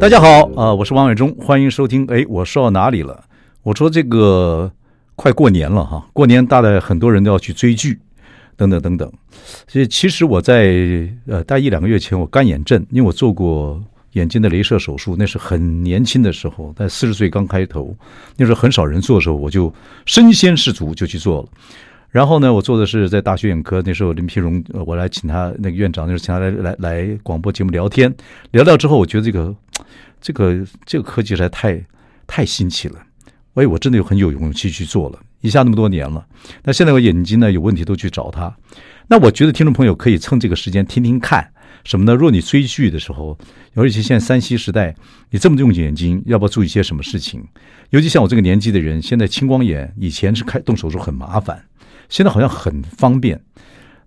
大家好，啊、呃，我是王伟忠，欢迎收听。哎，我说到哪里了？我说这个快过年了哈，过年大概很多人都要去追剧，等等等等。所以其实我在呃大一两个月前，我干眼症，因为我做过眼睛的镭射手术，那是很年轻的时候，在四十岁刚开头，那时候很少人做的时候，我就身先士卒就去做了。然后呢，我做的是在大学眼科，那时候林丕荣，我来请他那个院长，就是请他来来来广播节目聊天，聊聊之后，我觉得这个这个 这个科技实在太太新奇了，所以我真的有很有勇气去做了，一下那么多年了。那现在我眼睛呢有问题都去找他，那我觉得听众朋友可以趁这个时间听听看什么呢？若你追剧的时候，尤其现在三西时代，你这么用眼睛，要不要注意些什么事情？尤其像我这个年纪的人，现在青光眼以前是开动手术很麻烦。现在好像很方便，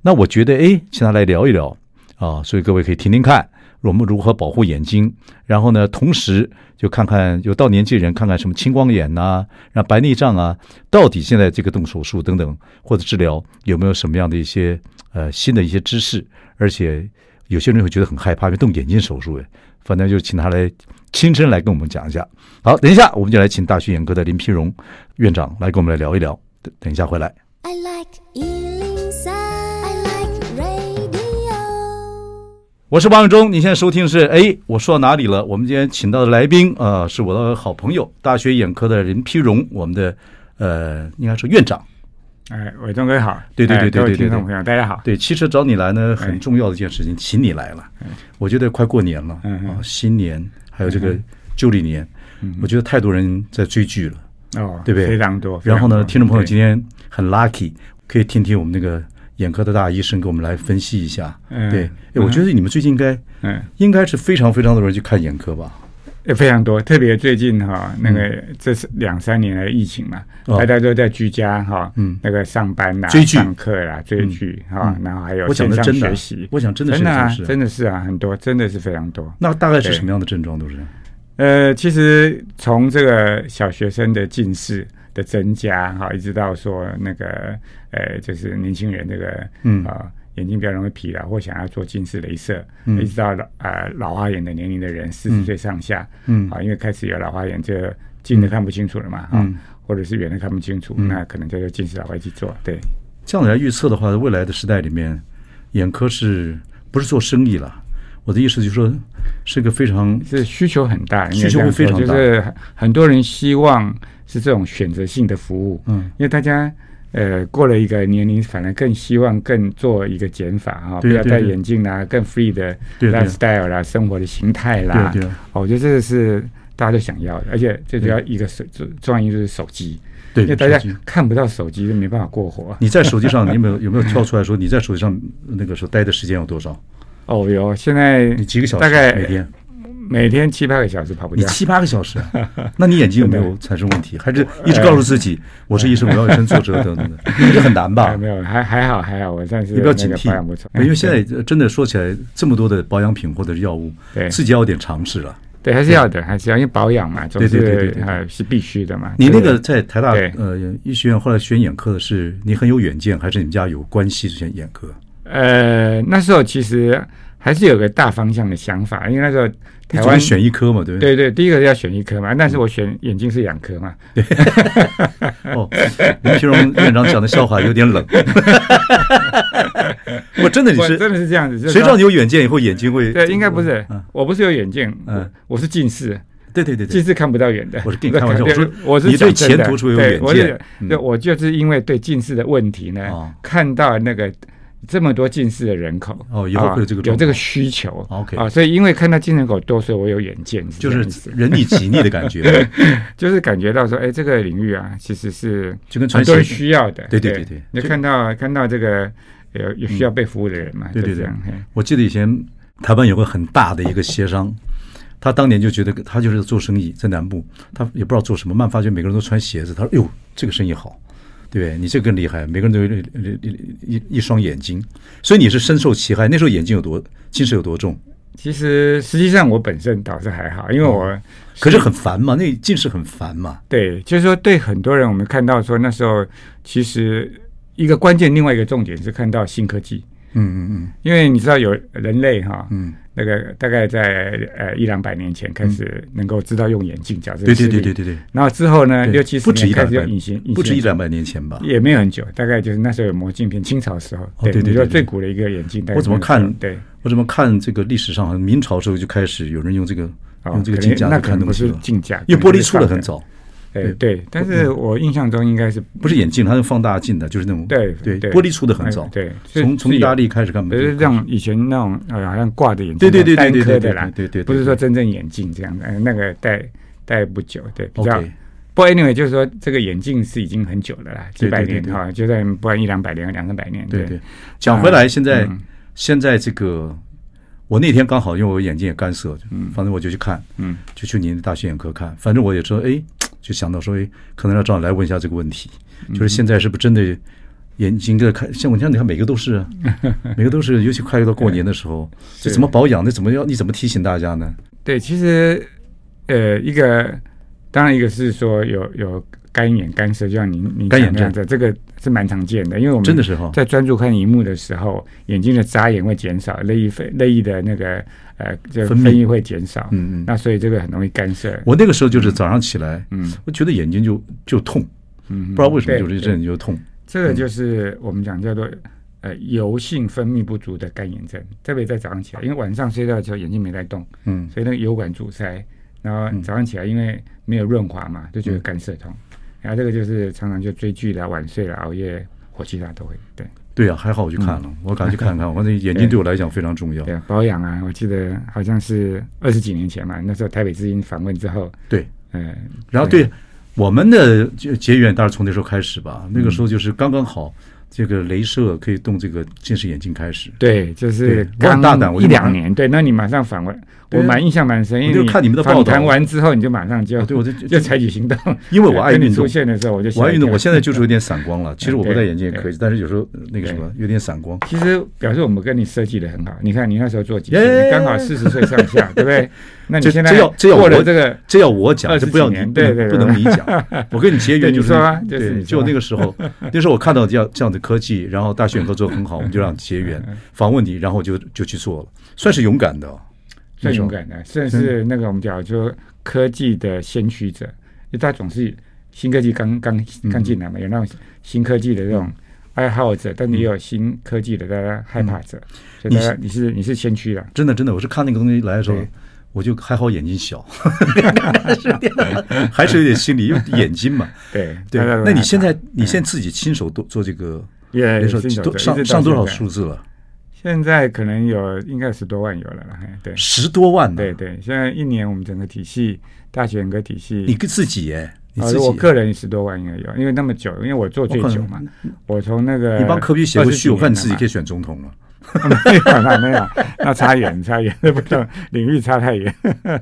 那我觉得哎，请他来聊一聊。啊，所以各位可以听听看我们如何保护眼睛，然后呢，同时就看看有到年纪人看看什么青光眼呐、啊，让白内障啊，到底现在这个动手术等等或者治疗有没有什么样的一些呃新的一些知识，而且有些人会觉得很害怕，因为动眼睛手术哎，反正就请他来亲身来跟我们讲一下。好，等一下我们就来请大学眼科的林丕荣院长来跟我们来聊一聊，等等一下回来。I like 103, I like radio。我是王永忠，你现在收听的是哎，我说到哪里了？我们今天请到的来宾啊、呃，是我的好朋友，大学眼科的林丕荣，我们的呃，应该是院长。哎，伟忠哥好，对对对对对对，听众朋友大家好。对，其实找你来呢，很重要的一件事情，请你来了。我觉得快过年了，啊，新年还有这个旧历年，我觉得太多人在追剧了。哦，对不对？非常多。然后呢，听众朋友今天很 lucky，可以听听我们那个眼科的大医生给我们来分析一下。嗯，对。哎，我觉得你们最近应该，嗯，应该是非常非常多人去看眼科吧？也非常多，特别最近哈，那个这是两三年的疫情嘛，大家都在居家哈，嗯，那个上班啦、追剧、上课啦、追剧哈，然后还有线上学习。我想真的是真的啊，真的是啊，很多，真的是非常多。那大概是什么样的症状都是？呃，其实从这个小学生的近视的增加哈，一直到说那个呃，就是年轻人这个嗯。啊、呃，眼睛比较容易疲劳或想要做近视雷射，嗯、一直到老呃老花眼的年龄的人，四十岁上下，嗯。啊，因为开始有老花眼，这个近的看不清楚了嘛，嗯，或者是远的看不清楚，嗯、那可能就要近视老花去做。对，这样来预测的话，未来的时代里面，眼科是不是做生意了？我的意思就是说，是个非常是需求很大，需求会非常大，就是很多人希望是这种选择性的服务。嗯，因为大家呃过了一个年龄，反而更希望更做一个减法啊，不要戴眼镜啦，更 free 的 lifestyle 啦，生活的形态啦。对对，我觉得这个是大家都想要的，而且最主要一个手重要因素是手机，对，因为大家看不到手机就没办法过活。你在手机上，你有没有有没有跳出来说你在手机上那个时候待的时间有多少？哦哟，现在你几个小时？大概每天每天七八个小时跑步。你七八个小时，那你眼睛有没有产生问题？还是一直告诉自己我是医生，我要以身作则等等的？这 很难吧？没有，还还好还好，我暂时你不要警惕。因为现在真的说起来，这么多的保养品或者是药物，对，自己要有点尝试了。对，还是要的，还是要因为保养嘛，对对对对，是必须的嘛。你那个在台大呃医学院后来选眼科的是你很有远见，还是你们家有关系选眼科？呃，那时候其实。还是有个大方向的想法，因为那时候台湾选一科嘛，对不对？对对，第一个要选一科嘛，但是我选眼睛是两科嘛。对。哦，林丕荣院长讲的笑话有点冷。我真的你是真的是这样子，谁知道你有远见以后眼睛会？对，应该不是，我不是有远见，嗯，我是近视。对对对对，近视看不到远的。我是跟你开玩笑，我说我是你对前途出有远见。对，我就是因为对近视的问题呢，看到那个。这么多近视的人口哦，以后会有这个有这个需求，OK。啊，所以因为看到近视人口多，所以我有远见，就是人以己逆的感觉，就是感觉到说，哎，这个领域啊，其实是就跟很多人需要的，对对对。对，你看到看到这个有有需要被服务的人嘛，对对对。我记得以前台湾有个很大的一个协商，他当年就觉得他就是做生意，在南部，他也不知道做什么，慢发觉每个人都穿鞋子，他说：“哟，这个生意好，对？你这个更厉害，每个人都有一一一双眼睛，所以你是深受其害。那时候眼睛有多近视有多重？其实实际上我本身倒是还好，因为我、哦、可是很烦嘛，那近视很烦嘛。对，就是说对很多人，我们看到说那时候其实一个关键，另外一个重点是看到新科技。嗯嗯嗯，因为你知道有人类哈，嗯。那个大概在呃一两百年前开始能够知道用眼镜矫正视力，对对对对对对。然后之后呢，六七十年开始用隐形，不止一两百年前吧，也没有很久，大概就是那时候有磨镜片，清朝时候。对对对，最古的一个眼镜。我怎么看？对，我怎么看这个历史上，明朝时候就开始有人用这个用这个镜架来看东西了。镜架，因为玻璃出的很早。对对，但是我印象中应该是不是眼镜，它是放大镜的，就是那种对对玻璃出的很早。对，从从意大利开始看，不是像以前那种呃，好像挂的眼镜，对对对对对对啦，对对，不是说真正眼镜这样的，那个戴戴不久，对，比较。不过 anyway，就是说这个眼镜是已经很久了啦，几百年哈，就在不然一两百年、两三百年。对对，讲回来，现在现在这个，我那天刚好因为我眼睛也干涩，嗯，反正我就去看，嗯，就去您的大学眼科看，反正我也说，哎。就想到说，哎，可能要找你来问一下这个问题，就是现在是不是真的眼睛在看？像我像你看，每个都是啊，每个都是，尤其快到过年的时候，这怎么保养？那怎么要？你怎么提醒大家呢？对，其实，呃，一个当然一个是说有有干眼干涩，就像您您干眼这样子，这个是蛮常见的，因为我们真的时候在专注看荧幕的时候，眼睛的眨眼会减少，泪液分泪液的那个。呃，就分泌。会减少，嗯嗯，那所以这个很容易干涩。我那个时候就是早上起来，嗯，我觉得眼睛就就痛，嗯，不知道为什么就这阵就痛。这个就是我们讲叫做呃油性分泌不足的干眼症，特别在早上起来，因为晚上睡觉的时候眼睛没在动，嗯，所以那个油管阻塞，然后早上起来因为没有润滑嘛，就觉得干涩痛，然后这个就是常常就追剧了、晚睡了、熬夜、火气大都会，对。对呀、啊，还好我去看了，嗯、我赶紧去看看。我那眼睛对我来讲非常重要。保养啊，我记得好像是二十几年前嘛，那时候台北之音访问之后，对，嗯，然后对我们的结缘，当然从那时候开始吧。那个时候就是刚刚好，这个镭射可以动这个近视眼镜开始。对，就是刚大胆，一两年。对，那你马上访问。我蛮印象蛮深，因为看你们的报道，谈完之后你就马上就对我就 就采取行动，因为我爱运动。出现的时候我就我爱运动，我现在就是有点散光了。其实我不戴眼镜也可以，但是有时候那个什么有点散光。其实表示我们跟你设计的很好。你看你那时候做几岁？刚好四十岁上下，对不对？那你现在要这要过了这个，这要我讲，这不要你，对对，不能你讲。我跟你结缘就是对，就那个时候，那时候我看到这样这样的科技，然后大学眼科做的很好，我们就让结缘访问你，然后就就去做了，算是勇敢的。最勇敢的，甚至是那个我们讲说科技的先驱者，因为他总是新科技刚刚刚进来嘛，有那种新科技的这种爱好者，但也有新科技的大家害怕者，所以大家你是你是先驱了。真的真的，我是看那个东西来的时候，我就还好眼睛小，还是有点心理，因为眼睛嘛。对对，那你现在你现在自己亲手做做这个，也上上多少数字了？现在可能有应该十多万有了了，对，十多万，对对。现在一年我们整个体系大学眼科体系，你跟自己哎，你自己？我个人十多万应该有，因为那么久，因为我做最久嘛，我从那个你帮科比写过序，我看你自己可以选总统了，没有那没有，那差远差远，那不同领域差太远。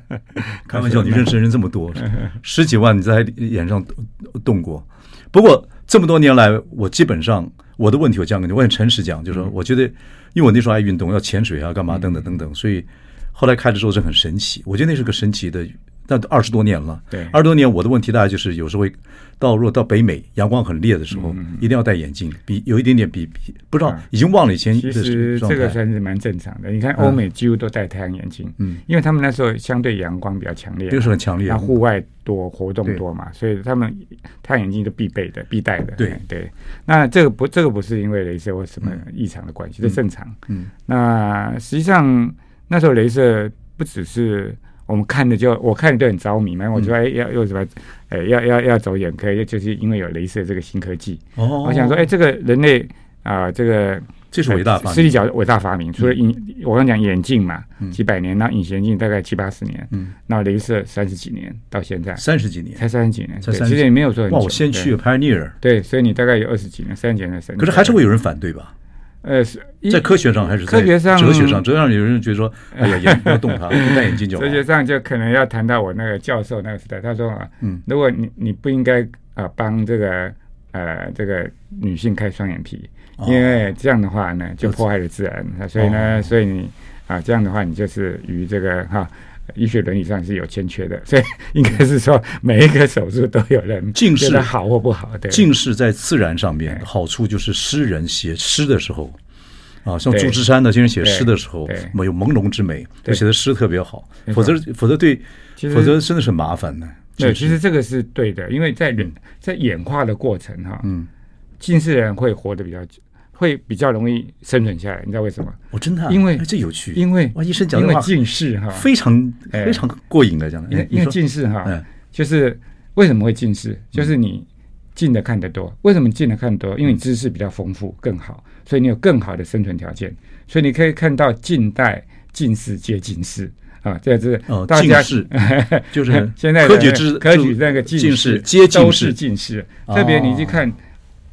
开玩笑，你认识人这么多，十几万你在眼上动过，不过这么多年来，我基本上我的问题我这样跟你，我很诚实讲，就是说我觉得。因为我那时候爱运动，要潜水啊，干嘛等等等等，所以后来开了之后是很神奇。我觉得那是个神奇的，但二十多年了，对，二十多年我的问题大概就是有时候会到，如果到北美阳光很烈的时候，一定要戴眼镜，比有一点点比比不知道已经忘了以前。其实这个算是蛮正常的。你看欧美几乎都戴太阳眼镜，嗯，因为他们那时候相对阳光比较强烈，就是很强烈，那户外多活动多嘛，所以他们太阳眼镜都必备的、必戴的。对对，那这个不，这个不是因为镭射或什么异常的关系，这正常。嗯，那实际上那时候镭射不只是。我们看的就我看的就很着迷嘛，我说哎要要什么，哎要要要走眼科，就是因为有镭射这个新科技。哦，我想说哎，这个人类啊，这个这是伟大发明，视力角伟大发明。除了隐，我刚讲眼镜嘛，几百年，那隐形眼镜大概七八十年，嗯，那镭射三十几年到现在，三十几年，才三十几年，其实也没有说很久。哇，我先去 pioneer，对，所以你大概有二十几年，三十几年的时间。可是还是会有人反对吧？呃，是在科学上还是在科学上、哲学上？哲学上有人觉得说，哎呀，眼不要动它，戴眼镜就好。哲学上就可能要谈到我那个教授那个时代，他说啊，嗯，如果你你不应该啊帮这个呃这个女性开双眼皮，因为这样的话呢就破坏了自然，所以呢，所以你啊这样的话你就是与这个哈。医学伦理上是有欠缺的，所以应该是说每一个手术都有人 近视好或不好。对，近视在自然上面好处就是诗人写诗的时候啊，像祝枝山呢先生写诗的时候，没有朦胧之美，他写的诗特别好。否则，否则对，否则真的是很麻烦呢。对，其实这个是对的，因为在人在演化的过程哈，嗯，近视人会活得比较久。会比较容易生存下来，你知道为什么？我真的，因为这有趣，因为哇，医生讲的话近视哈，非常非常过瘾的讲的。因为因为近视哈，就是为什么会近视？就是你近的看得多，为什么近的看得多？因为你知识比较丰富，更好，所以你有更好的生存条件，所以你可以看到近代近视接近视啊，这是大家是 就是现在科举制科举那个近视接近都是近视，特别你去看。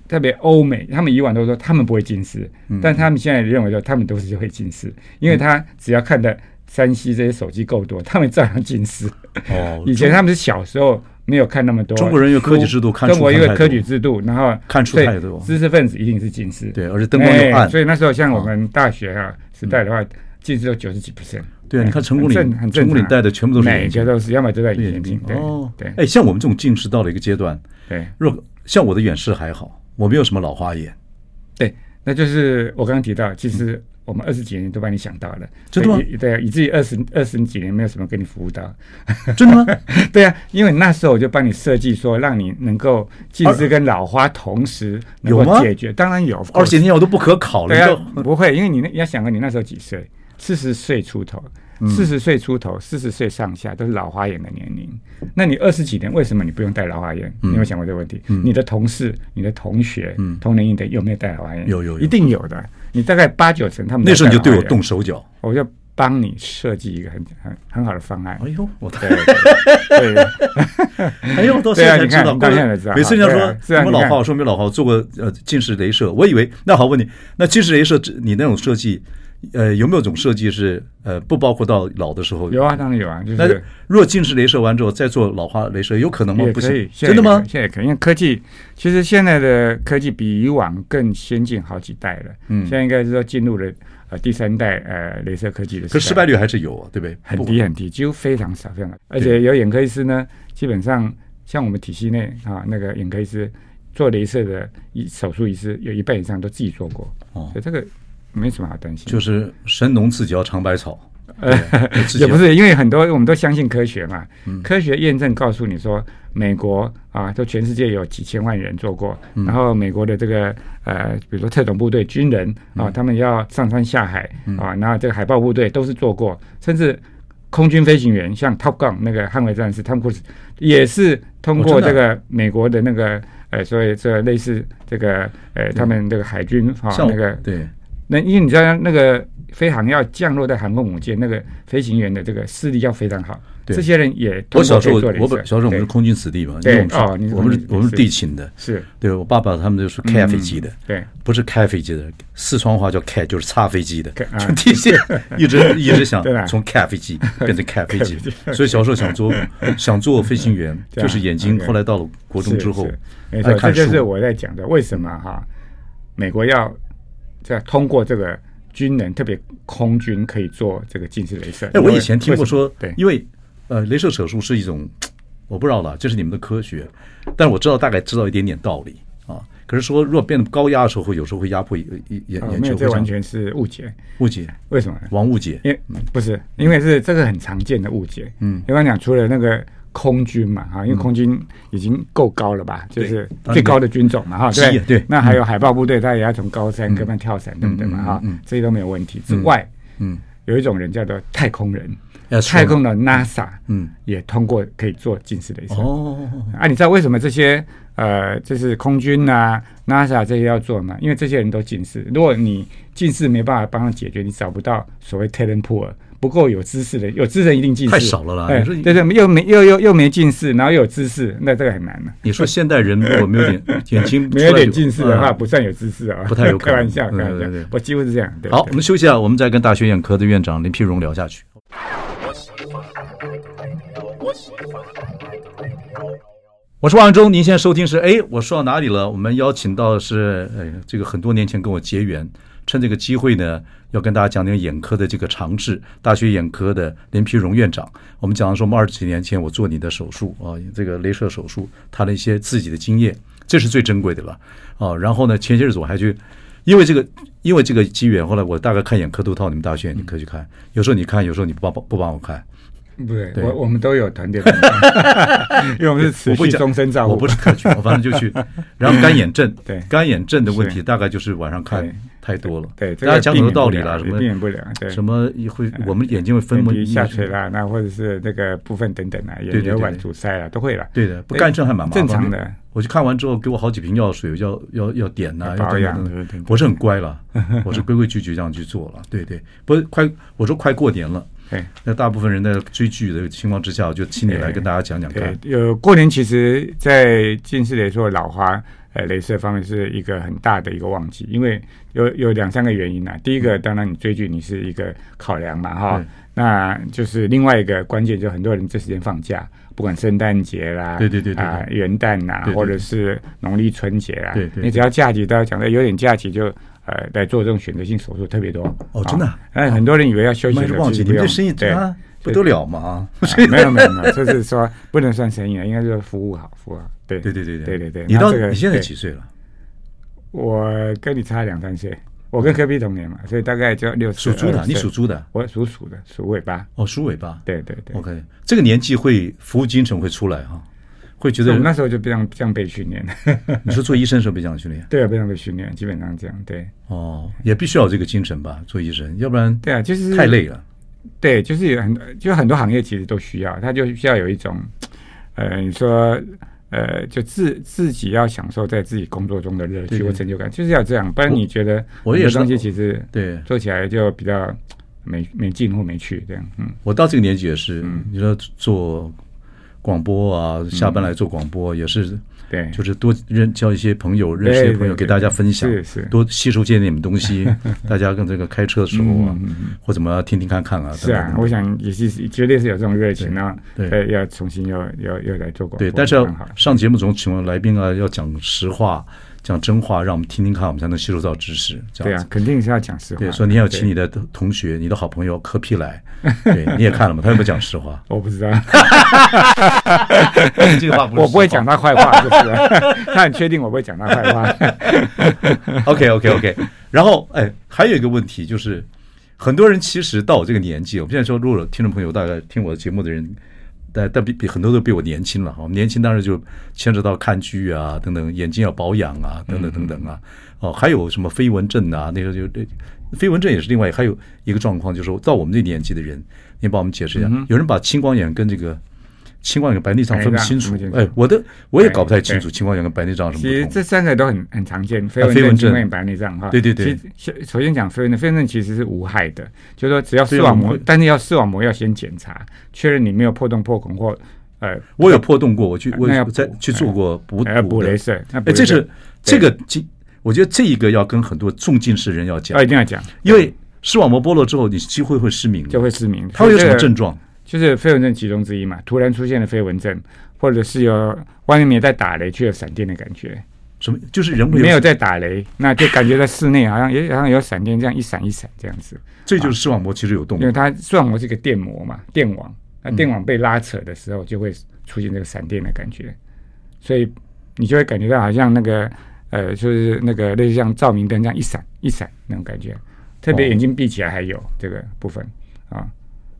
特别欧美，他们以往都说他们不会近视，嗯、但他们现在认为说他们都是会近视，因为他只要看的山西这些手机够多，他们照样近视。哦，以前他们是小时候没有看那么多。中国人有科举制度看，中国因为科举制度，然后看出太多。知识分子一定是近视，对，而且灯光又暗，欸，所以那时候像我们大学啊时代的话，近视有九十几 percent。对啊，你看成功岭，成功岭戴的全部都是眼镜，每个都是，要么都戴眼镜。哦，对，哎，像我们这种近视到了一个阶段，对，若像我的远视还好。我没有什么老花眼，对，那就是我刚刚提到，其实我们二十几年都帮你想到了，真的吗？对，以至于二十二十几年没有什么给你服务到，真的吗？对啊，因为那时候我就帮你设计说，让你能够近视跟老花同时能够解决，当然有，二十几年我都不可考了，对啊，不会，因为你要想啊你那时候几岁，四十岁出头。四十岁出头，四十岁上下都是老花眼的年龄。那你二十几年，为什么你不用戴老花眼？你有想过这个问题？你的同事、你的同学、同龄的有没有戴老花眼？有有有，一定有的。你大概八九成他们。那时候你就对我动手脚，我就帮你设计一个很很很好的方案。哎呦，我对 对，哎呦，到现在才知道，到现在才知道。每次人家说什么老花，我说没老花，我做过呃近视雷射。我以为那好，问你，那近视雷射你那种设计？呃，有没有种设计是呃不包括到老的时候？有啊，当然有啊。就是，那如果近视雷射完之后再做老化雷射，有可能吗？也可以，真的吗？现在可以，因为科技其实现在的科技比以往更先进好几代了。嗯，现在应该是说进入了呃第三代呃雷射科技的。可失败率还是有啊，对不对？很低很低，几乎非常少非常少。而且有眼科医师呢，基本上像我们体系内啊那个眼科医师做镭射的医手术医师有一半以上都自己做过。哦，所以这个。没什么好担心，就是神农自己要尝百草，呃，也不是，因为很多我们都相信科学嘛，科学验证告诉你说，美国啊，都全世界有几千万人做过，然后美国的这个呃，比如说特种部队军人啊，他们要上山下海啊，然后这个海豹部队都是做过，甚至空军飞行员像 Top Gun 那个捍卫战士汤姆克鲁斯也是通过这个美国的那个呃，所以这类似这个呃，他们这个海军啊那个对。那因为你知道那个飞航要降落在航空母舰，那个飞行员的这个视力要非常好。这些人也我小时候，我本小时候我们是空军子弟嘛，对哦，我们是我们是地勤的，是。对我爸爸他们就是开飞机的，对，不是开飞机的，四川话叫开就是擦飞机的，就地勤一直 一直想从开飞机变成开飞机，所以小时候想做 想做飞行员，就是眼睛后来到了国中之后，没错，这就是我在讲的为什么哈，美国要。在通过这个军人，特别空军可以做这个近视雷射。哎，我以前听过说，对，因为呃，雷射手术是一种 我不知道了，这是你们的科学，但我知道大概知道一点点道理啊。可是说，如果变得高压的时候，会有时候会压迫眼眼眼球，这完全是误解。误解？为什么？王误解？因为不是，因为是这个很常见的误解。嗯，一般讲，除了那个。空军嘛，哈，因为空军已经够高了吧，就是最高的军种嘛，哈，对对。那还有海豹部队，他也要从高山跟班跳伞，对不对嘛，哈，这些都没有问题。之外，嗯，有一种人叫做太空人，太空的 NASA，嗯，也通过可以做近视雷射。哦，啊，你知道为什么这些呃，就是空军啊、NASA 这些要做吗，因为这些人都近视，如果你近视没办法帮他解决，你找不到所谓 talent pool。不够有知识的，有知识人一定近视，太少了啦。哎、对对，又没又又又没近视，然后又有知识，那这个很难了。你说现代人如果没有点眼睛没有点近视的话，不算有知识啊，不太有可能。开玩笑，开玩笑，我几乎是这样。对对对，好，我们休息啊，我们再跟大学眼科的院长林丕荣聊下去。我是王忠，您现在收听是哎，我说到哪里了？我们邀请到的是哎，这个很多年前跟我结缘。趁这个机会呢，要跟大家讲讲眼科的这个常识。大学眼科的林丕荣院长，我们讲的说，我们二十几年前我做你的手术啊，这个镭射手术，他的一些自己的经验，这是最珍贵的了啊。然后呢，前些日子我还去，因为这个，因为这个机缘，后来我大概看眼科都到你们大学眼科去看，有时候你看，有时候你不帮不帮我看。不对，对我我们都有团队，因为我们是持续终身照顾。我不是特权，我反正就去。然后干眼症，对干眼症的问题，大概就是晚上看太多了。对，大家讲很多道理了，什么避免不了，对，什么会我们眼睛会分泌下垂啦，那或者是那个部分等等啊，眼血管阻塞啊，都会了。对的，不干症还蛮麻烦正常的。我去看完之后，给我好几瓶药水，要要要点呐，保养。我是很乖了，我是规规矩矩这样去做了。对对，不是快，我说快过年了。对，那大部分人在追剧的情况之下，我就请你来跟大家讲讲看。有过年，其实，在近视来说老花呃镭射方面是一个很大的一个旺季，因为有有两三个原因啊。第一个，当然你追剧你是一个考量嘛，哈。那就是另外一个关键，就很多人这时间放假，不管圣诞节啦，对对对啊元旦呐，或者是农历春节啦，对对，你只要假期，大家讲的有点假期就。呃，来做这种选择性手术特别多哦，真的。哎，很多人以为要休息的，忘记你们这生意对不得了嘛？没有没有没有，就是说不能算生意了，应该是服务好，服务好。对对对对对对对。你到你现在几岁了？我跟你差两三岁，我跟科比同年嘛，所以大概就六十。属猪的，你属猪的，我属鼠的，属尾巴。哦，属尾巴。对对对。OK，这个年纪会服务精神会出来哈。会觉得我那时候就这样这样被训练。你说做医生的时候被这样训练？对啊，被这样被训练，基本上这样。对哦，也必须要有这个精神吧，做医生，要不然对啊，就是太累了。对，就是有很多，就很多行业其实都需要，他就需要有一种，呃，你说呃，就自自己要享受在自己工作中的乐趣或成就感，就是要这样，不然你觉得我有东西其实对做起来就比较没没劲或没趣这样。嗯，我到这个年纪也是，你说做。广播啊，下班来做广播也是，对，就是多认交一些朋友，认识一些朋友，给大家分享，是是，多吸收些你们东西。大家跟这个开车的时候啊，或怎么听听看看啊。是啊，我想也是绝对是有这种热情啊，对，要重新要要要来做广播。对，但是要上节目总请问来宾啊，要讲实话。讲真话，让我们听听看，我们才能吸收到知识。这样对啊，肯定是要讲实话。对，所以你要请你的同学、你的好朋友柯 P 来。对，你也看了吗？他有没有讲实话？我不知道。这个话不，我不会讲他坏话，就是。他很确定我不会讲他坏话。OK，OK，OK。然后，哎，还有一个问题就是，很多人其实到我这个年纪，我们现在说，如果听众朋友大概听我的节目的人。但但比比很多都比我年轻了哈，年轻当然就牵扯到看剧啊等等，眼睛要保养啊等等等等啊，哦还有什么飞蚊症啊，那时候就对，飞蚊症也是另外还有一个状况，就是说到我们这年纪的人，你帮我们解释一下，有人把青光眼跟这个。青光眼、白内障分不清楚。哎，我的我也搞不太清楚青光眼跟白内障什么。其实这三个都很很常见，飞蚊症、青光眼、白内障哈。对对对。其实首先讲飞蚊症，飞蚊症其实是无害的，就是说只要视网膜，但是要视网膜要先检查，确认你没有破洞、破孔或呃。我有破洞过，我去我在去做过补补雷射。哎，这是这个我觉得这一个要跟很多重近视人要讲，一定要讲，因为视网膜剥落之后，你机会会失明，就会失明。它会有什么症状？就是飞蚊症其中之一嘛，突然出现了飞蚊症，或者是有外面没在打雷，却有闪电的感觉。什么？就是人没有在打雷，那就感觉在室内好像也好像有闪电这样一闪一闪这样子。这就是视网膜其实有动，因为它视网膜是一个电膜嘛，电网，那电网被拉扯的时候就会出现这个闪电的感觉，所以你就会感觉到好像那个呃，就是那个类似像照明灯这样一闪一闪那种感觉，特别眼睛闭起来还有这个部分啊。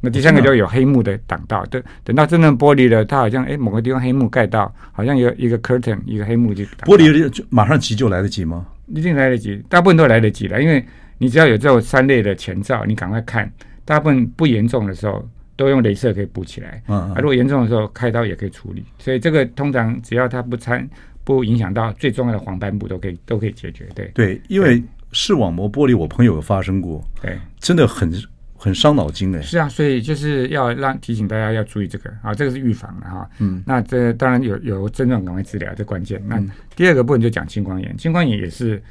那第三个就有黑幕的挡道，等等到真正玻璃了，它好像哎某个地方黑幕盖到，好像有一个 curtain 一个黑幕就玻璃就马上急救来得及吗？一定来得及，大部分都来得及了，因为你只要有这种三类的前兆，你赶快看。大部分不严重的时候，都用镭射可以补起来。嗯，嗯，啊，如果严重的时候，开刀也可以处理。所以这个通常只要它不参不影响到最重要的黄斑部，都可以都可以解决。对对，因为视网膜剥离，我朋友有发生过，对，真的很很伤脑筋的。是啊，所以就是要让提醒大家要注意这个啊，这个是预防的哈。嗯，那这当然有有症状赶快治疗，这关键。那第二个部分就讲青光眼，青光眼也是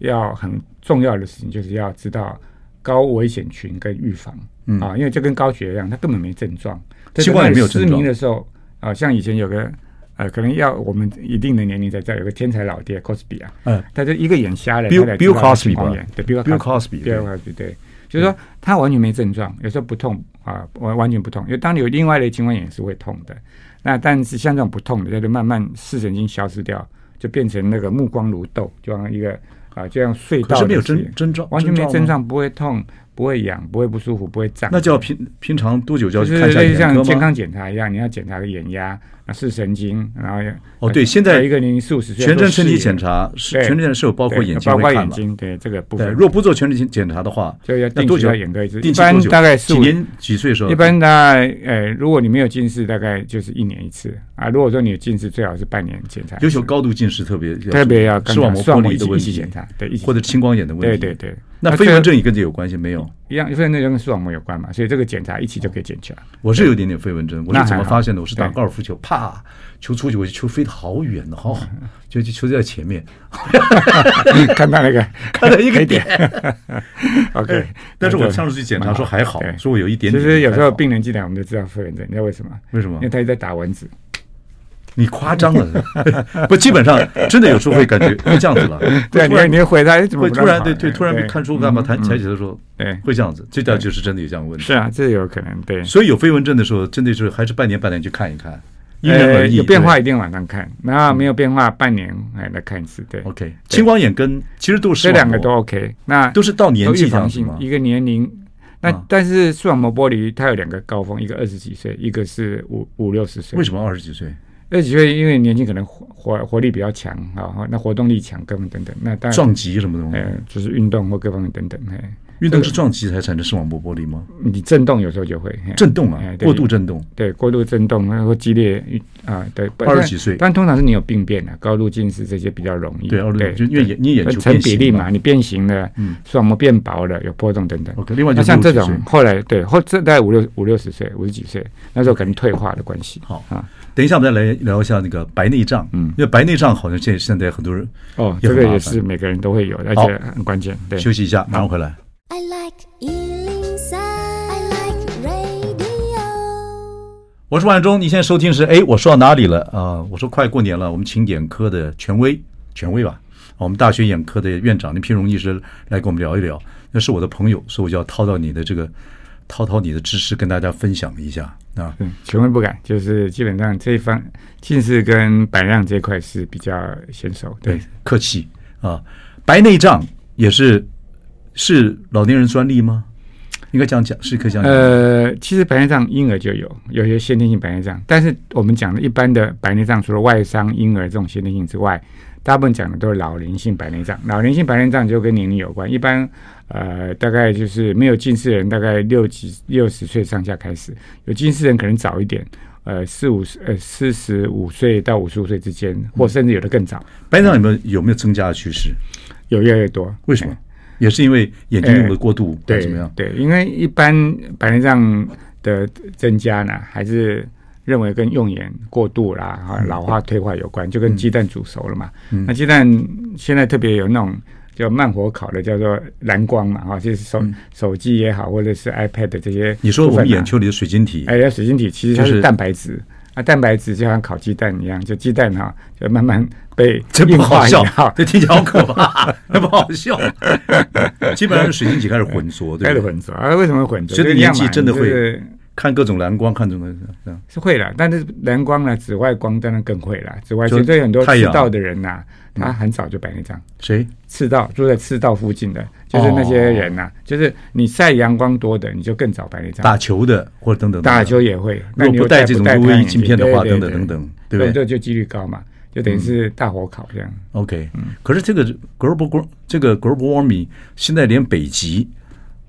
要很重要的事情，就是要知道高危险群跟预防。嗯啊，因为就跟高血压一样，它根本没症状。青光眼没有症状。失明的时候啊，像以前有个呃，可能要我们一定的年龄才知道，有个天才老爹 Cosby 啊，嗯，他就一个眼瞎了，Bill Bill Cosby 吧，对，Bill Cosby，Bill Cosby，对，就是说他完全没症状，有时候不痛啊，完完全不痛，因为当你有另外的情况也是会痛的。那但是像这种不痛的，它就慢慢视神经消失掉，就变成那个目光如豆，就像一个啊，就像隧道，是没有症症状，完全没症状，不会痛。不会痒，不会不舒服，不会胀。那就要平平常多久就要去看一下？就是像健康检查一样，你要检查个眼压、视神经，然后哦，对，现在一个年龄四五十岁全身身体检查是全身是有包括眼睛，包括眼睛，对这个部分。如果不做全身检查的话，就要定期要眼科一次。一般大概几年几岁的时候？一般大概呃，如果你没有近视，大概就是一年一次啊。如果说你有近视，最好是半年检查。尤其高度近视特别特别要视网膜剥离的问题检查，对，或者青光眼的问题。对对对。那飞蚊症也跟这有关系没有？一样，飞蚊症跟视网膜有关嘛，所以这个检查一起就可以检查。我是有一点点飞蚊症，我是怎么发现的？我是打高尔夫球，啪，球出去，我就球飞得好远的哈，就就球在前面，看到那个，看到一个点。OK，但是我上次去检查说还好，说我有一点点。其实有时候病人进来我们就知道飞蚊症，你知道为什么？为什么？因为他一直在打蚊子。你夸张了，不，基本上真的有时候会感觉会这样子了。对，你你回来怎么会突然对对突然看书干嘛？抬抬起来说，对，会这样子，这叫就是真的有这样问题。是啊，这有可能对。所以有飞蚊症的时候，真的是还是半年半年去看一看，因人有变化一定晚上看，那没有变化半年哎来看一次。对，OK。青光眼跟其实都是这两个都 OK，那都是到年纪上一个年龄。那但是视网膜剥离它有两个高峰，一个二十几岁，一个是五五六十岁。为什么二十几岁？二十几岁，因为年轻可能活活力比较强啊，那活动力强，各方面等等。那当然撞击什么东西？呃，就是运动或各方面等等。哎，运动是撞击才产生视网膜剥离吗？你震动有时候就会震动啊，过度震动。对，过度震动然后激烈啊，对。二十几岁，但通常是你有病变的，高度近视这些比较容易。对，对，就因为眼你眼球成比例嘛，你变形了，视网膜变薄了，有波动等等。OK，另外就像这种后来对后这大概五六五六十岁五十几岁那时候可能退化的关系。好啊。等一下，我们再来聊一下那个白内障。嗯，因为白内障好像现现在很多人哦，这个也是每个人都会有，而且很关键。对，休息一下，马上回来。I like 103, I like radio。我是万忠，你现在收听是哎，我说到哪里了啊？我说快过年了，我们请眼科的权威，权威吧，我们大学眼科的院长林平荣医师来跟我们聊一聊。那是我的朋友，所以我就要掏到你的这个。掏掏你的知识跟大家分享一下啊！嗯，权威不敢，就是基本上这一方近视跟白内障这一块是比较娴熟。对，对，客气啊。白内障也是是老年人专利吗？应该这样讲，是可以这样讲。呃，其实白内障婴儿就有，有些先天性白内障，但是我们讲的一般的白内障，除了外伤婴儿这种先天性之外，大部分讲的都是老年性白内障。老年性白内障就跟年龄有关，一般。呃，大概就是没有近视的人，大概六几六十岁上下开始；有近视人可能早一点，呃，四五十呃四十五岁到五十五岁之间，或甚至有的更早。白内障有没有有没有增加的趋势？有越来越多。为什么？也是因为眼睛用的过度，对怎么样？对，因为一般白内障的增加呢，还是认为跟用眼过度啦、哈老化退化有关，就跟鸡蛋煮熟了嘛。那鸡蛋现在特别有那种。叫慢火烤的，叫做蓝光嘛，哈，就是手手机也好，或者是 iPad 这些。你说我们眼球里的水晶体，哎，水晶体其实它是蛋白质啊，蛋白质就像烤鸡蛋一样，就鸡蛋哈，就慢慢被 硬化一样。这听起来好可怕，那不好笑。基本上是水晶体开始混浊，对，开始混浊啊？为什么混浊？这个年纪真的会看各种蓝光，看什么这样是会啦。但是蓝光呢，紫外光当然更会了。紫外线对很多赤道的人呐。他很早就白内障，谁？赤道住在赤道附近的，就是那些人呐，就是你晒阳光多的，你就更早白内障。打球的或者等等，打球也会。那你不戴这种 UV 镜片的话，等等等等，对不对？这就几率高嘛，就等于是大火烤这样。OK，嗯。可是这个 global 这个 global warming 现在连北极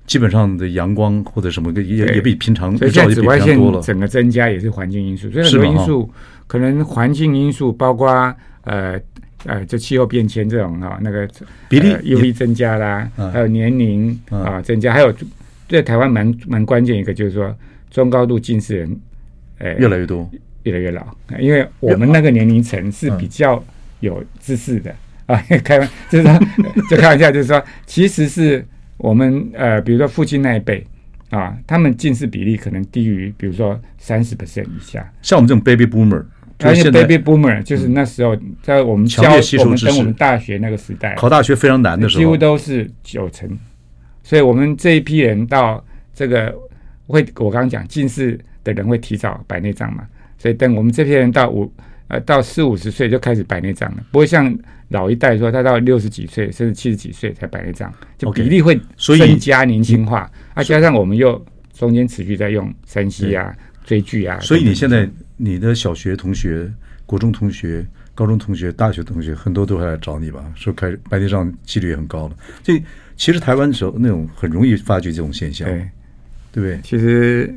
基本上的阳光或者什么也也比平常所以现在紫外线整个增加也是环境因素，所以很多因素可能环境因素包括。呃呃，就气候变迁这种啊，那个比例、呃、UV 增加啦，嗯、还有年龄、嗯、啊增加，还有对台湾蛮蛮关键一个就是说中高度近视人，呃，越来越多，越来越老，因为我们那个年龄层是比较有知识的。啊，开玩就是说，就开玩笑，就是说，其实是我们呃，比如说父亲那一辈啊，他们近视比例可能低于，比如说三十 percent 以下。像我们这种 baby boomer，而且 baby boomer 就是那时候在我们教我们等我们大学那个时代，考大学非常难的时候，几乎都是九成。所以我们这一批人到这个会，我刚刚讲近视的人会提早白内障嘛，所以等我们这批人到五呃到四五十岁就开始白内障了，不会像。老一代说，他到六十几岁甚至七十几岁才白内障，就比例会增加年轻化。啊，加上我们又中间持续在用三 C 啊、追剧啊，所以你现在你的小学同学、国中同学、高中同学、大学同学很多都会来找你吧？说开白内障几率也很高了。这其实台湾的时候那种很容易发觉这种现象，对对不对？其实。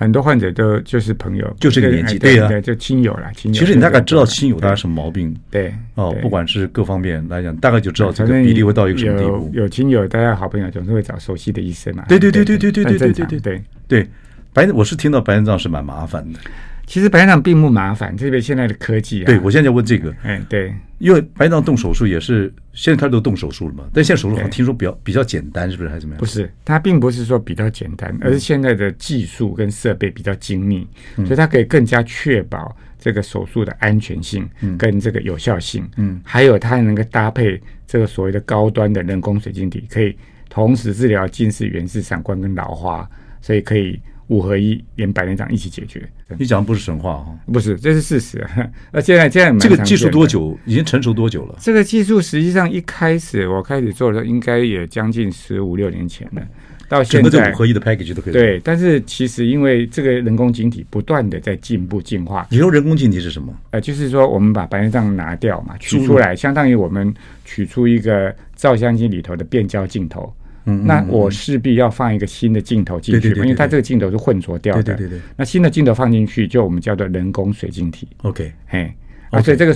很多患者都就是朋友，就这个年纪，对呀，就亲友了。亲友，其实你大概知道亲友大概什么毛病，对哦，不管是各方面来讲，大概就知道这个比例会到一个什么地步。有亲友，大家好朋友总是会找熟悉的医生嘛。对对对对对对对对对对对对，白我是听到白内障是蛮麻烦的。其实白内障并不麻烦，特别现在的科技啊。对，我现在要问这个，哎，对，因为白内障动手术也是现在他都动手术了嘛，但现在手术好像听说比较比较简单，是不是还是怎么样？不是，它并不是说比较简单，而是现在的技术跟设备比较精密，所以它可以更加确保这个手术的安全性跟这个有效性。嗯，还有它还能够搭配这个所谓的高端的人工水晶体，可以同时治疗近视、远视、散光跟老花，所以可以。五合一，连白内障一起解决。你讲的不是神话哈，不是，这是事实。那现在现在这个技术多久？已经成熟多久了？这个技术实际上一开始我开始做的时候，应该也将近十五六年前了。到现在，整个五合一的 package 都可以。对，但是其实因为这个人工晶体不断的在进步进化。你说人工晶体是什么？呃，就是说我们把白内障拿掉嘛，取出来，相当于我们取出一个照相机里头的变焦镜头。那我势必要放一个新的镜头进去，因为它这个镜头是混浊掉的。对对对。那新的镜头放进去，就我们叫做人工水晶体。OK，嘿，啊，所以这个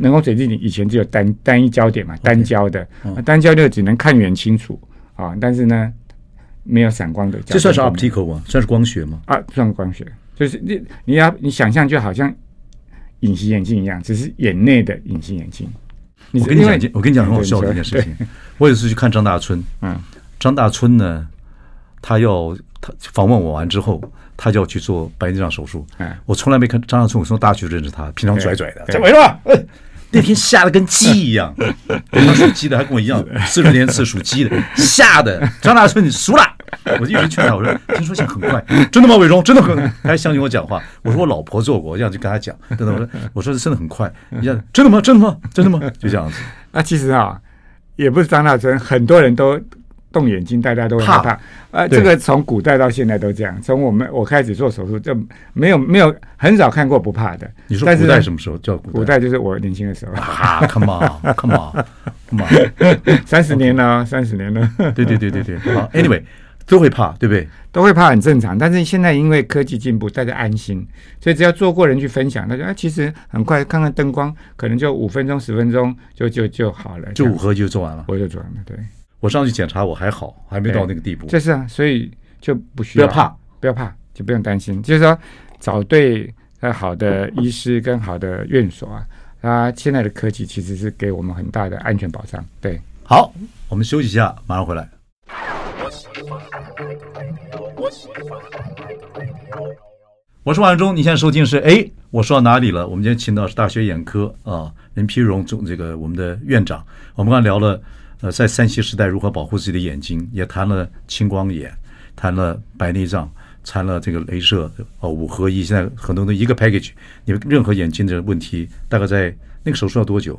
人工水晶体以前只有单单一焦点嘛，单焦的，单焦就只能看远清楚啊，但是呢，没有闪光的。这算是 optical 吗？算是光学吗？啊，算光学，就是你你要你想象就好像隐形眼镜一样，只是眼内的隐形眼镜。我跟你讲，我跟你讲很好笑的一件事情，我有一次去看张大春，嗯。张大春呢，他要他访问我完之后，他就要去做白内障手术。嗯，我从来没看张大春，我从大学认识他，平常拽拽的。怎么了？那天吓得跟鸡一样，他属鸡的，还跟我一样，四十年次属鸡的，吓得张大春你输了。我就一直劝他，我说 听说现在很快，真的吗？伟忠真的很，他还相信我讲话。我说我老婆做过，我这样就跟他讲，真的。我说我说真的很快，你讲真的吗？真的吗？真的吗？就这样子。那其实啊，也不是张大春，很多人都。动眼睛，大家都会害怕。呃，这个从古代到现在都这样。从我们我开始做手术，就没有没有很少看过不怕的。你说古代什么时候叫古代？古代就是我年轻的时候。啊，Come on，Come on，Come on，三十年了，三十年了。对对对对对。好，Anyway，都会怕，对不对？都会怕，很正常。但是现在因为科技进步，大家安心，所以只要做过人去分享，大家其实很快看看灯光，可能就五分钟、十分钟就就就好了。就五盒就做完了，我就做完了，对。我上去检查，我还好，还没到那个地步。就是啊，所以就不需要不要怕，不要怕，就不用担心。就是说，找对呃好的医师跟好的院所啊，啊，现在的科技其实是给我们很大的安全保障。对，好，我们休息一下，马上回来。我是王忠，你现在收听是哎，我说到哪里了？我们今天请到是大学眼科啊，林丕荣总这个我们的院长，我们刚才聊了。呃，在山西时代如何保护自己的眼睛，也谈了青光眼，谈了白内障，谈了这个镭射哦，五合一。现在很多的一个 package，你任何眼睛的问题，大概在那个手术要多久？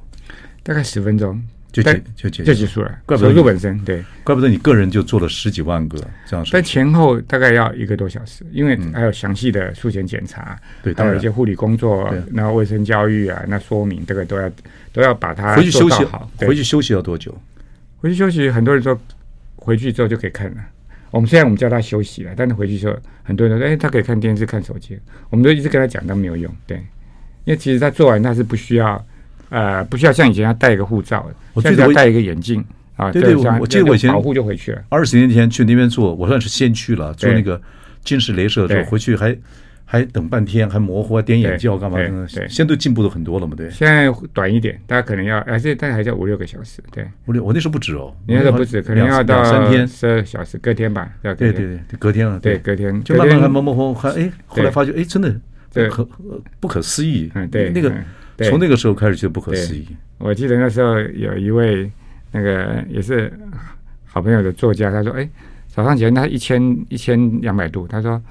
大概十分钟就结就结就结束了。怪不得手术本身对，怪不得你个人就做了十几万个这样。但前后大概要一个多小时，因为还有详细的术前检查，对，还有一些护理工作，然后卫生教育啊，那说明这个都要都要把它回去休息好。回去休息要多久？回去休息，很多人说回去之后就可以看了。我们虽然我们叫他休息了，但是回去之后，很多人说：“哎，他可以看电视、看手机。”我们都一直跟他讲，都没有用。对，因为其实他做完他是不需要呃，不需要像以前要戴一个护照，我记得要戴一个眼镜啊。对对，我记得我以前保护就回去了。二十年前去那边做，我算是先驱了，做那个近视雷射的时候，回去还还等半天，还模糊，还点眼镜干嘛？对，现在都进步了很多了嘛，对。现在短一点，大家可能要，而且大概还要五六个小时，对。五六，我那时候不止哦，你那时候不止，可能要到三天十二小时，隔天吧，要对对对，隔天了，对，隔天就慢慢还模模糊糊，还哎，后来发觉哎，真的。对，可不可思议。嗯，对，那个从那个时候开始就不可思议。我记得那时候有一位那个也是好朋友的作家，他说：“哎，早上起来他一千一千两百度，他说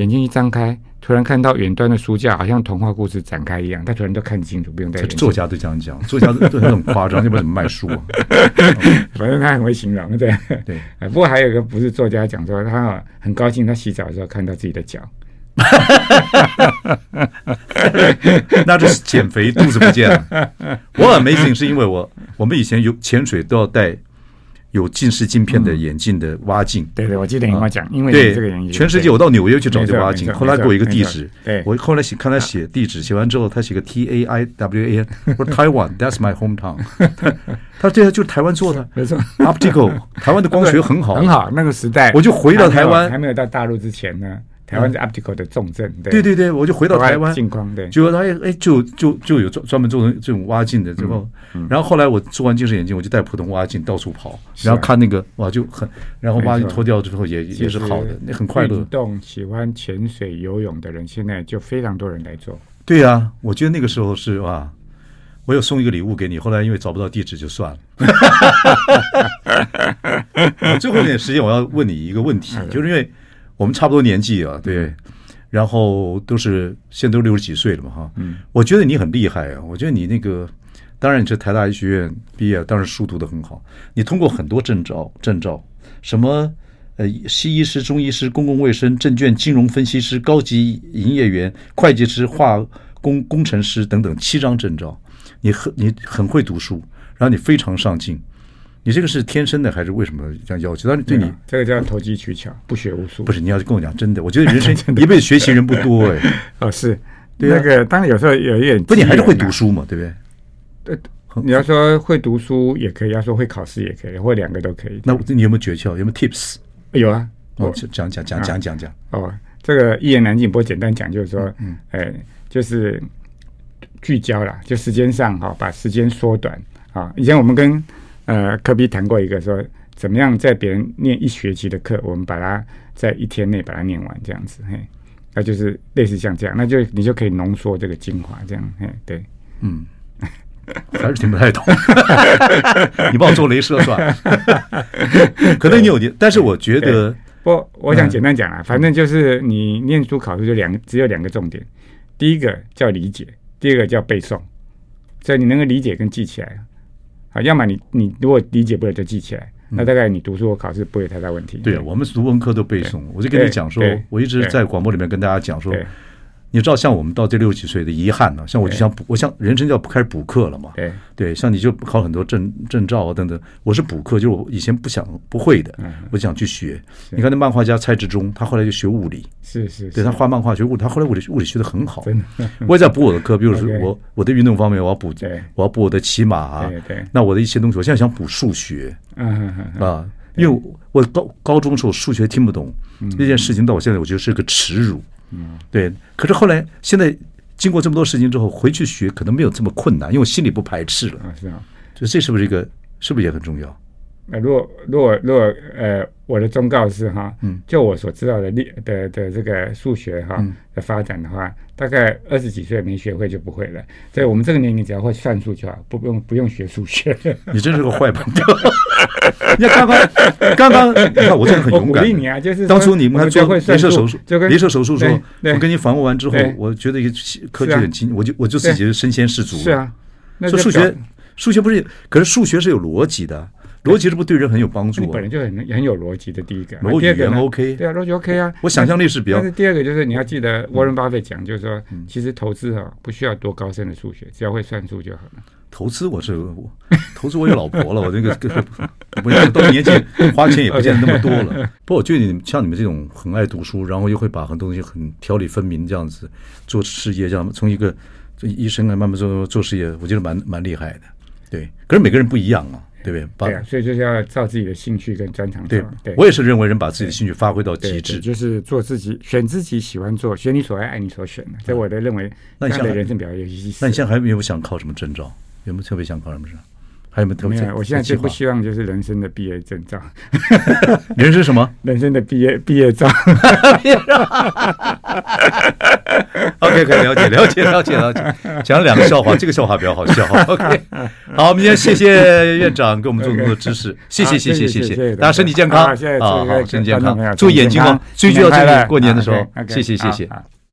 眼睛一张开，突然看到远端的书架，好像童话故事展开一样，他突然都看清楚，不用戴眼镜。”作家都这样讲，作家都都很夸张，要不然怎么卖书啊？反正他很会形容，对对。不过还有一个不是作家讲说，他很高兴，他洗澡的时候看到自己的脚。那就是减肥，肚子不见了。我很 amazing，是因为我我们以前有潜水都要戴有近视镜片的眼镜的蛙镜。对对，我记得你跟我讲，因为这个原因，全世界我到纽约去找这个蛙镜，后来给我一个地址。对，我后来写看他写地址，写完之后他写个 T A I W A N，我说 Taiwan，That's my hometown。他说对啊就是台湾做的，没错，Optical，台湾的光学很好，很好。那个时代，我就回到台湾，还没有到大陆之前呢。台湾是 optical 的重症，对对对，我就回到台湾，镜框对，就他哎就就就有专专门做成这种挖镜的之后，然后后来我做完近视眼镜，我就戴普通挖镜到处跑，然后看那个哇就很，然后挖镜脱掉之后也也是好的，那很快乐。运动喜欢潜水游泳的人，现在就非常多人来做。对呀，我觉得那个时候是哇，我有送一个礼物给你，后来因为找不到地址就算了。最后一点时间，我要问你一个问题，就是因为。我们差不多年纪啊，对，然后都是现在都六十几岁了嘛，哈，嗯，我觉得你很厉害啊，我觉得你那个，当然你是台大医学院毕业，当然书读的很好，你通过很多证照，证照，什么呃，西医师、中医师、公共卫生、证券、金融分析师、高级营业员、会计师、化工工程师等等七张证照，你很你很会读书，然后你非常上进。你这个是天生的还是为什么这样要求？但是对你这个叫投机取巧，不学无术。不是，你要跟我讲真的，我觉得人生一辈子学习人不多哎。哦，是，那个当然有时候有一点，不，你还是会读书嘛，对不对？对，你要说会读书也可以，要说会考试也可以，或者两个都可以。那你有没有诀窍？有没有 tips？有啊，哦，讲讲讲讲讲讲。哦，这个一言难尽，不过简单讲就是说，嗯，哎，就是聚焦了，就时间上哈，把时间缩短啊。以前我们跟呃，科比谈过一个说，怎么样在别人念一学期的课，我们把它在一天内把它念完，这样子，嘿，那就是类似像这样，那就你就可以浓缩这个精华，这样，嘿，对，嗯，还是听不太懂，你帮我做镭射算。了，可能你有点，但是我觉得，不，我想简单讲啊，反正就是你念书考试就两个，只有两个重点，第一个叫理解，第二个叫背诵，所以你能够理解跟记起来。啊，要么你你如果理解不了就记起来，那大概你读书或考试不会有太大问题。对，我们读文科都背诵，我就跟你讲说，我一直在广播里面跟大家讲说。你知道，像我们到这六十几岁的遗憾呢，像我就想补，我像人生就要开始补课了嘛。对对，像你就考很多证证照啊等等。我是补课，就是我以前不想不会的，我想去学。你看那漫画家蔡志忠，他后来就学物理，是是，对他画漫画学物理，他后来物理物理学得很好。真的，我也在补我的课，比如说我我的运动方面，我要补，我要补我的骑马啊。对，那我的一些东西，我现在想补数学。嗯啊，因为我高高中的时候数学听不懂，这件事情到我现在我觉得是个耻辱。嗯，对。可是后来，现在经过这么多事情之后，回去学可能没有这么困难，因为我心里不排斥了。啊，是啊。就这是不是一个？是不是也很重要？那如果如果如果呃，我的忠告是哈，嗯，就我所知道的历的的这个数学哈的发展的话，大概二十几岁没学会就不会了。在我们这个年龄，只要会算数就好，不用不用学数学。你真是个坏朋友。你看刚刚刚刚，你看我真的很勇敢。我鼓励你啊，就是当初你们还做镭射手术，镭射手术时候，我跟你访问完之后，我觉得一个科技很精，我就我就自己就身先士卒。是啊，说数学数学不是，可是数学是有逻辑的。逻辑是不是对人很有帮助？你本来就很很有逻辑的。第一个，逻辑语言 OK，对啊，逻辑 OK 啊。我想象力是比较。但是第二个就是你要记得，沃伦巴菲特讲，就是说，其实投资啊不需要多高深的数学，只要会算数就好了。投资我是投资，我有老婆了，我这个不要到年纪花钱也不见得那么多了。不过我觉得你像你们这种很爱读书，然后又会把很多东西很条理分明这样子做事业，这样从一个这医生啊，慢慢做做事业，我觉得蛮蛮厉害的。对，可是每个人不一样啊，对不对？对啊，所以就是要照自己的兴趣跟专长。对，我也是认为人把自己的兴趣发挥到极致，就是做自己，选自己喜欢做，选你所爱，爱你所选的。在我的认为，那你的人生表现有意思。那你现在还有没有想考什么证照？有没有特别想考什么证？还有没有特别？没有，我现在最不希望就是人生的毕业证照。人生什么？人生的毕业毕业照。OK，可以了解了解了解了解。讲了两个笑话，这个笑话比较好笑。OK，好，我们今天谢谢院长给我们做这么多知识，谢谢谢谢谢谢，大家身体健康啊，好，身体健康，注意眼睛哦，追剧要注意，过年的时候，谢谢谢谢。